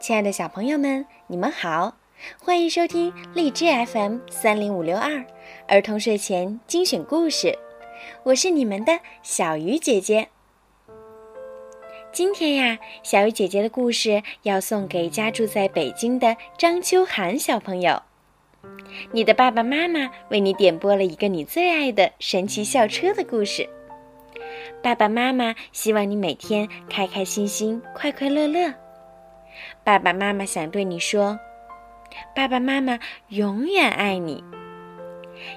亲爱的小朋友们，你们好，欢迎收听荔枝 FM 三零五六二儿童睡前精选故事，我是你们的小鱼姐姐。今天呀，小鱼姐姐的故事要送给家住在北京的张秋涵小朋友。你的爸爸妈妈为你点播了一个你最爱的神奇校车的故事。爸爸妈妈希望你每天开开心心、快快乐乐。爸爸妈妈想对你说：“爸爸妈妈永远爱你。”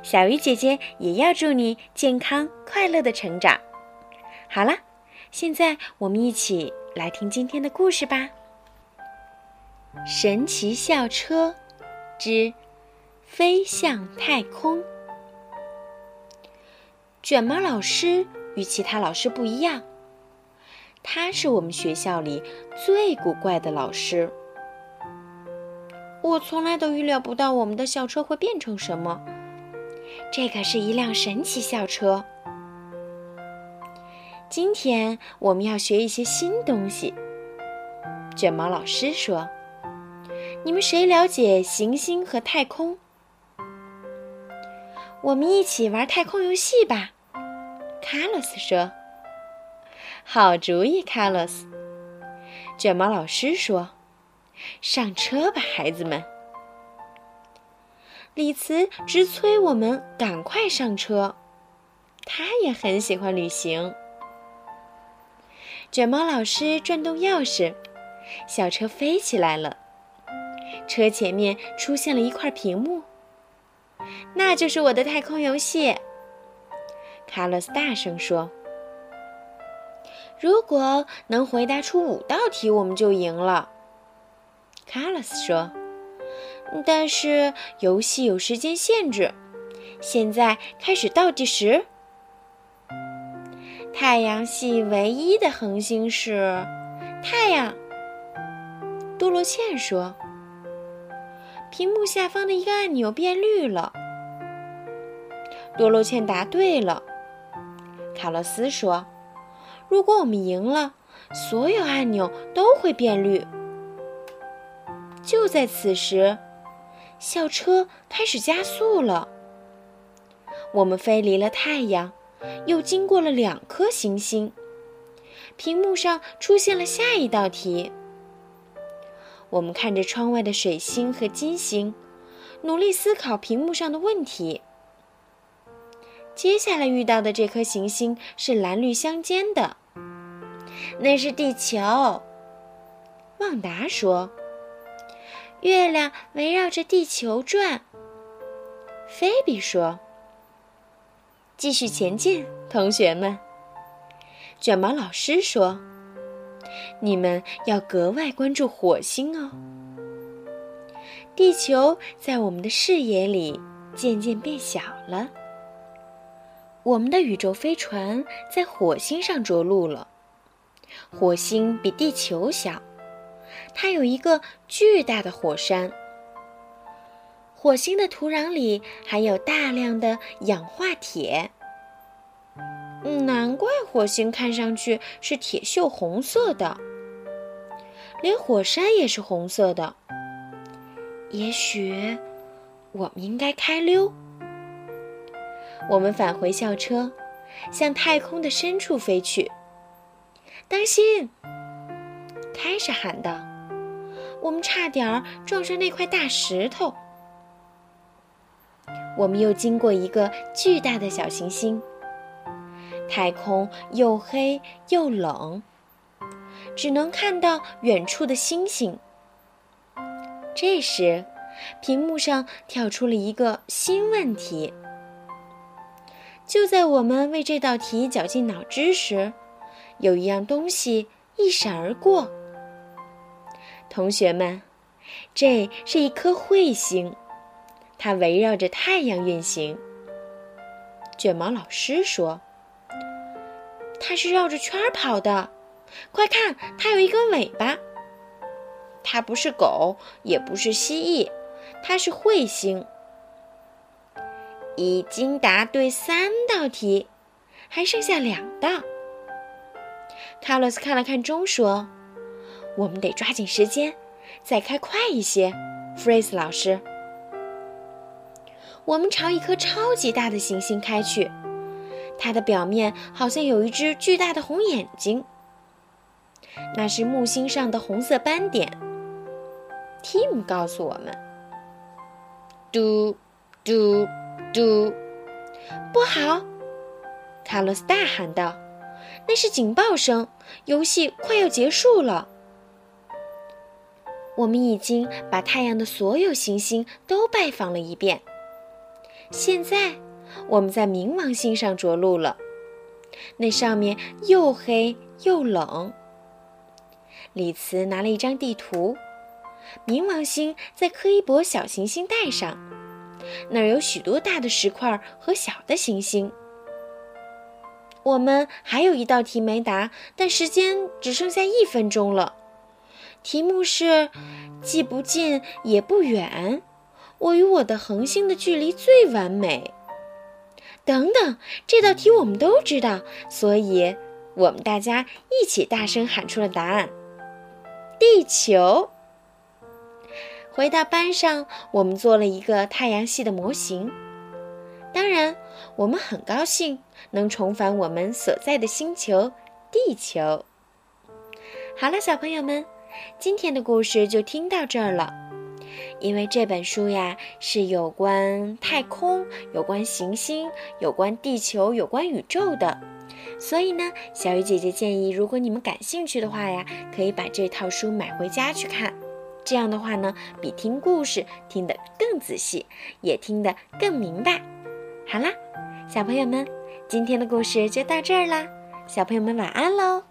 小鱼姐姐也要祝你健康快乐的成长。好了，现在我们一起来听今天的故事吧。神奇校车之飞向太空。卷毛老师。与其他老师不一样，他是我们学校里最古怪的老师。我从来都预料不到我们的校车会变成什么。这可是一辆神奇校车。今天我们要学一些新东西。卷毛老师说：“你们谁了解行星和太空？我们一起玩太空游戏吧。”卡洛斯说：“好主意，卡洛斯。”卷毛老师说：“上车吧，孩子们。”李茨直催我们赶快上车，他也很喜欢旅行。卷毛老师转动钥匙，小车飞起来了。车前面出现了一块屏幕，那就是我的太空游戏。卡洛斯大声说：“如果能回答出五道题，我们就赢了。”卡洛斯说：“但是游戏有时间限制，现在开始倒计时。太阳系唯一的恒星是太阳。”多罗茜说：“屏幕下方的一个按钮变绿了。”多罗茜答对了。卡洛斯说：“如果我们赢了，所有按钮都会变绿。”就在此时，校车开始加速了。我们飞离了太阳，又经过了两颗行星。屏幕上出现了下一道题。我们看着窗外的水星和金星，努力思考屏幕上的问题。接下来遇到的这颗行星是蓝绿相间的，那是地球。旺达说：“月亮围绕着地球转。”菲比说：“继续前进，同学们。”卷毛老师说：“你们要格外关注火星哦。”地球在我们的视野里渐渐变小了。我们的宇宙飞船在火星上着陆了。火星比地球小，它有一个巨大的火山。火星的土壤里含有大量的氧化铁。难怪火星看上去是铁锈红色的，连火山也是红色的。也许我们应该开溜。我们返回校车，向太空的深处飞去。当心！开始喊道：“我们差点儿撞上那块大石头。”我们又经过一个巨大的小行星。太空又黑又冷，只能看到远处的星星。这时，屏幕上跳出了一个新问题。就在我们为这道题绞尽脑汁时，有一样东西一闪而过。同学们，这是一颗彗星，它围绕着太阳运行。卷毛老师说：“它是绕着圈跑的，快看，它有一根尾巴。它不是狗，也不是蜥蜴，它是彗星。”已经答对三道题，还剩下两道。卡洛斯看了看钟，说：“我们得抓紧时间，再开快一些，弗瑞斯老师。我们朝一颗超级大的行星开去，它的表面好像有一只巨大的红眼睛。那是木星上的红色斑点。Tim 告诉我们：“嘟嘟嘟，不好！”卡洛斯大喊道：“那是警报声，游戏快要结束了。”我们已经把太阳的所有行星都拜访了一遍。现在我们在冥王星上着陆了，那上面又黑又冷。李慈拿了一张地图，冥王星在柯伊伯小行星带上，那儿有许多大的石块和小的行星。我们还有一道题没答，但时间只剩下一分钟了。题目是：既不近也不远。我与我的恒星的距离最完美。等等，这道题我们都知道，所以我们大家一起大声喊出了答案：地球。回到班上，我们做了一个太阳系的模型。当然，我们很高兴能重返我们所在的星球——地球。好了，小朋友们，今天的故事就听到这儿了。因为这本书呀是有关太空、有关行星、有关地球、有关宇宙的，所以呢，小鱼姐姐建议，如果你们感兴趣的话呀，可以把这套书买回家去看。这样的话呢，比听故事听得更仔细，也听得更明白。好啦，小朋友们，今天的故事就到这儿啦，小朋友们晚安喽。